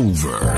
over.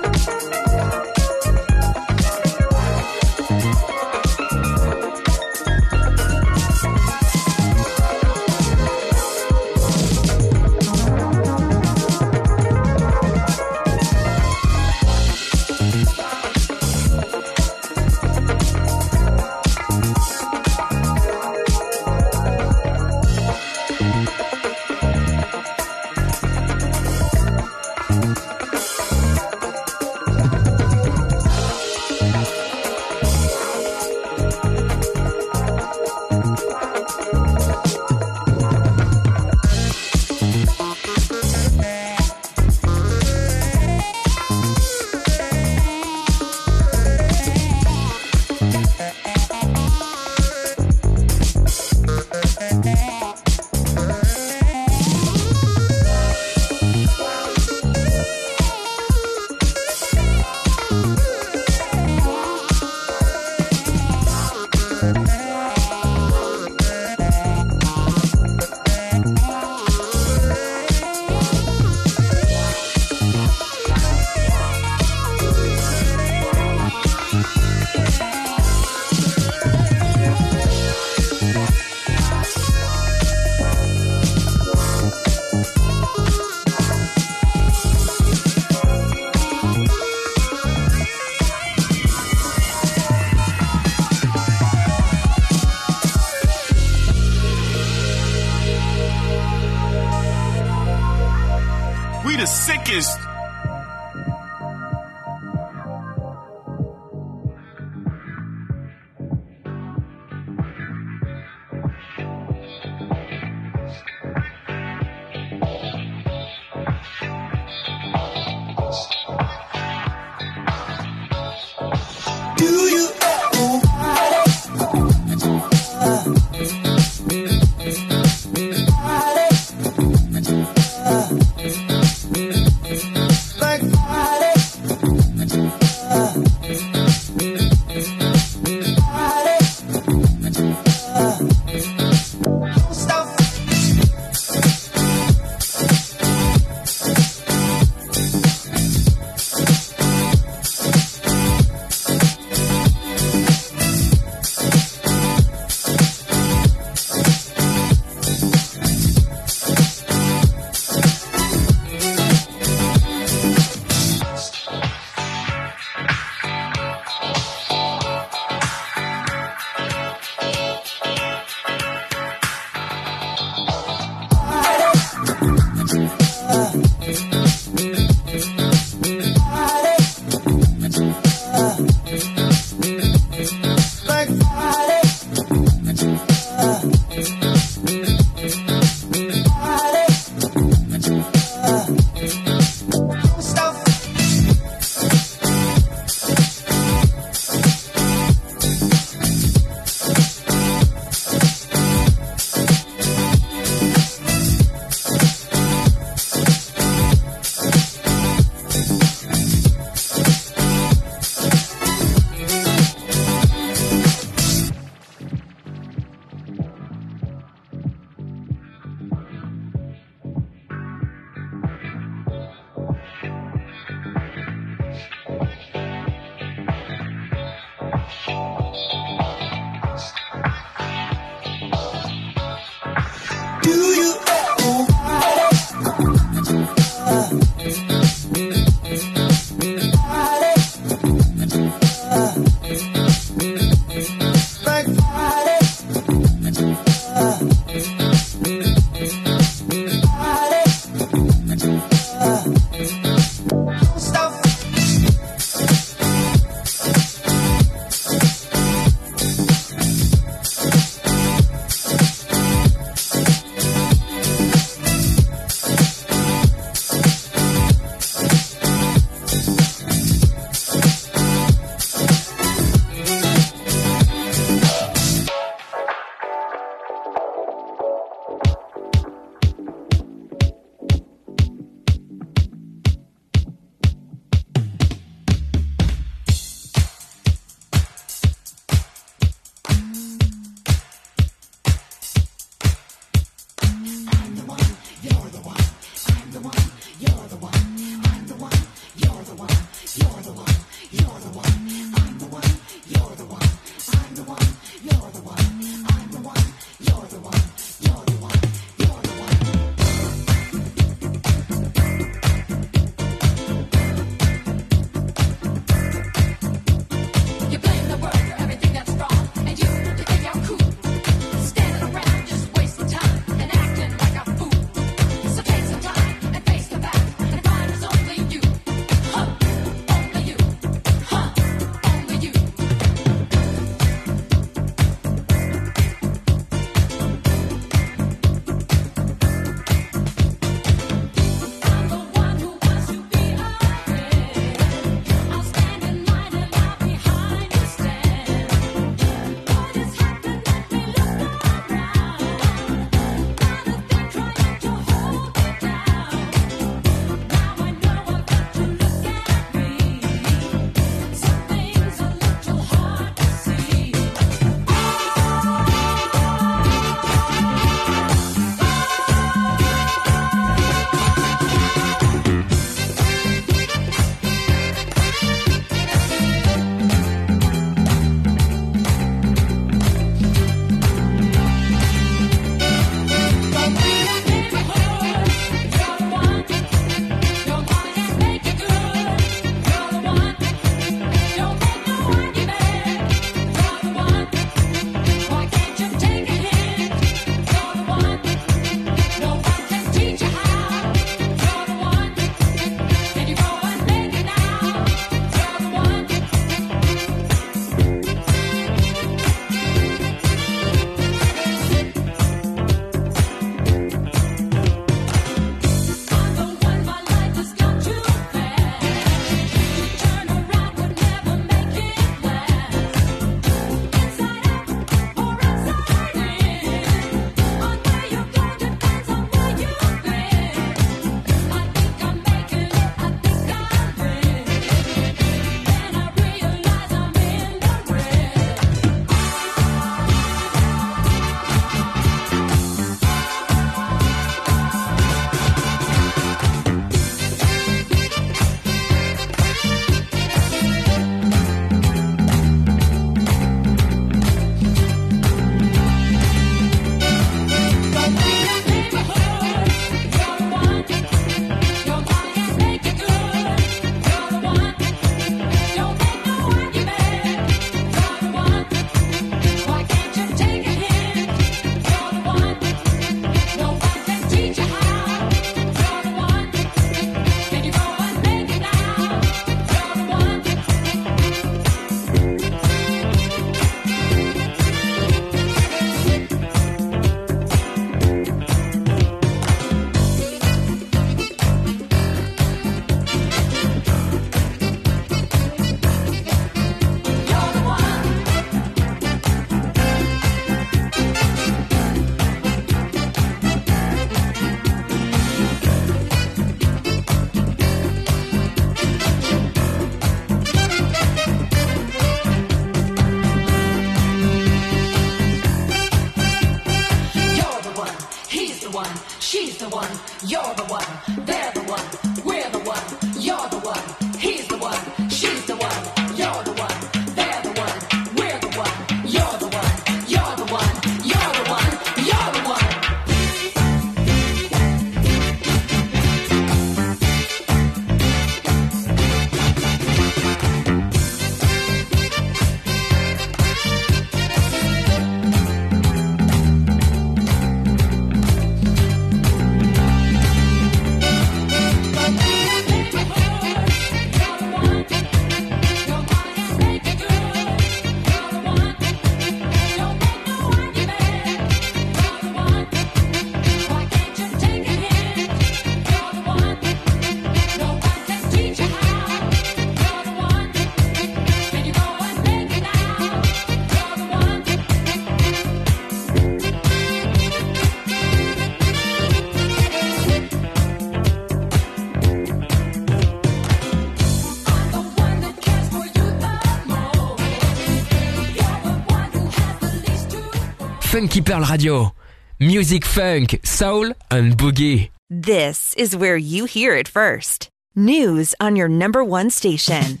Funky Pearl Radio. Music funk, soul and boogie. This is where you hear it first. News on your number one station.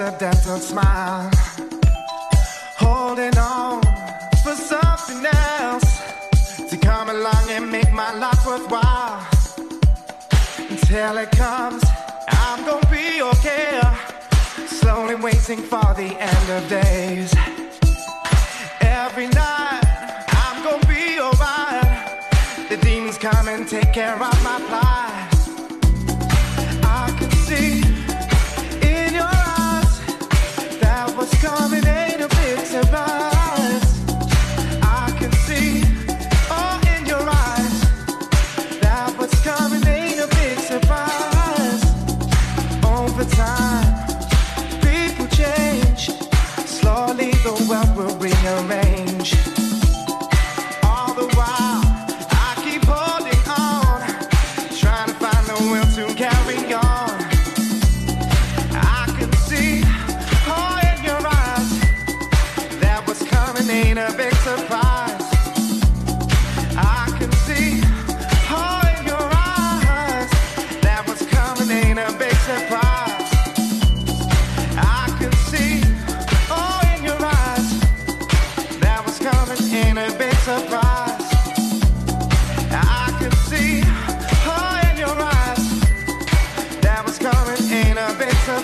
accidental smile, holding on for something else to come along and make my life worthwhile. Until it comes, I'm gonna be okay. Slowly waiting for the end of days. Every night, I'm gonna be alright. The demons come and take care of my plight.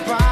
goodbye.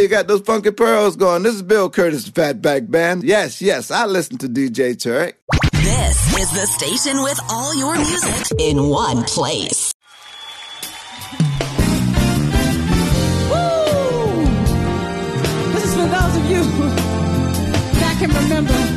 You got those funky pearls going. This is Bill Curtis, the Fatback Band. Yes, yes, I listen to DJ Turek. This is the station with all your music in one place. Woo! This is for those of you that can remember.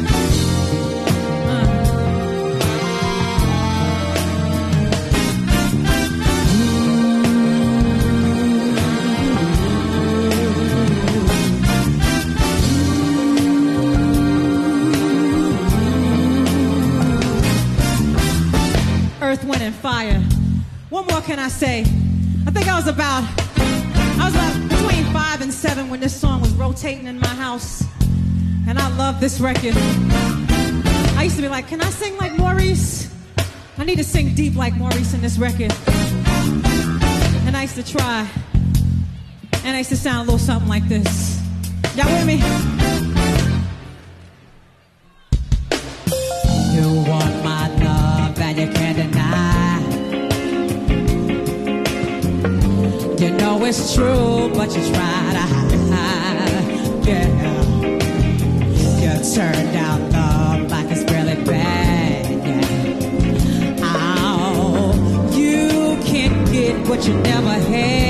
Earth, Wind, and Fire. What more can I say? I think I was about, I was about between five and seven when this song was rotating in my house. And I love this record. I used to be like, can I sing like Maurice? I need to sing deep like Maurice in this record. And I used to try. And I used to sound a little something like this. Y'all with me? It's true, but you try to hide. Yeah. You turned out love like it's really bad. Yeah. Ow. You can't get what you never had.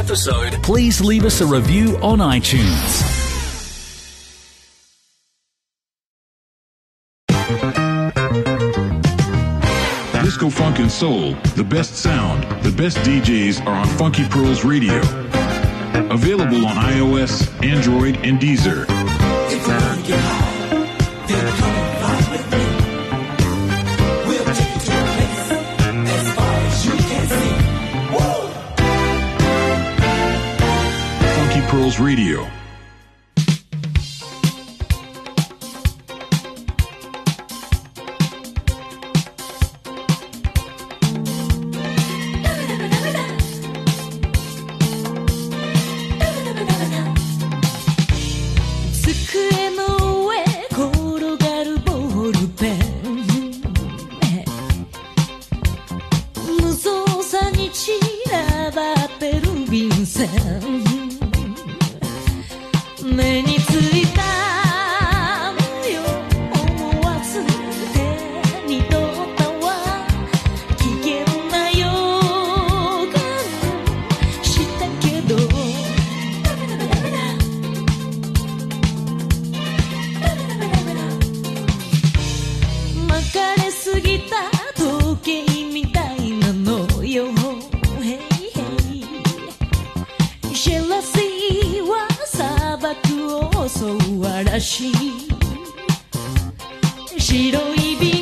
episode, please leave us a review on iTunes. Disco Funk and Soul, the best sound, the best DJs are on Funky Pearls Radio. Available on iOS, Android, and Deezer. Radio. しい白いビ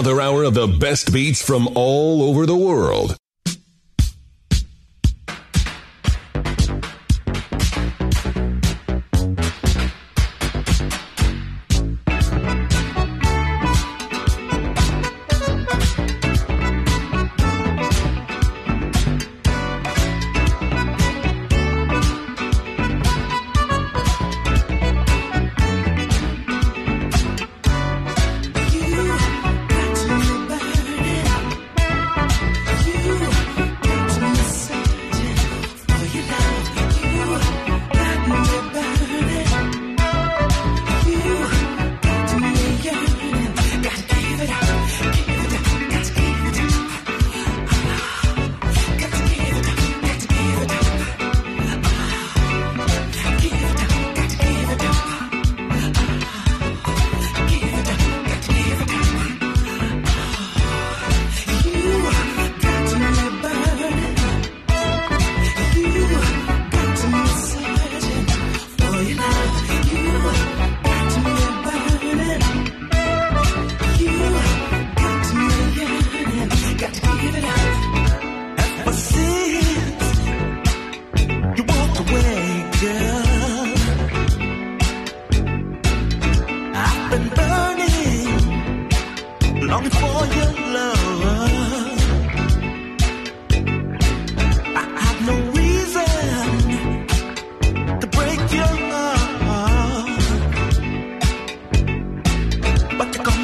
another hour of the best beats from all over the world.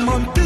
monte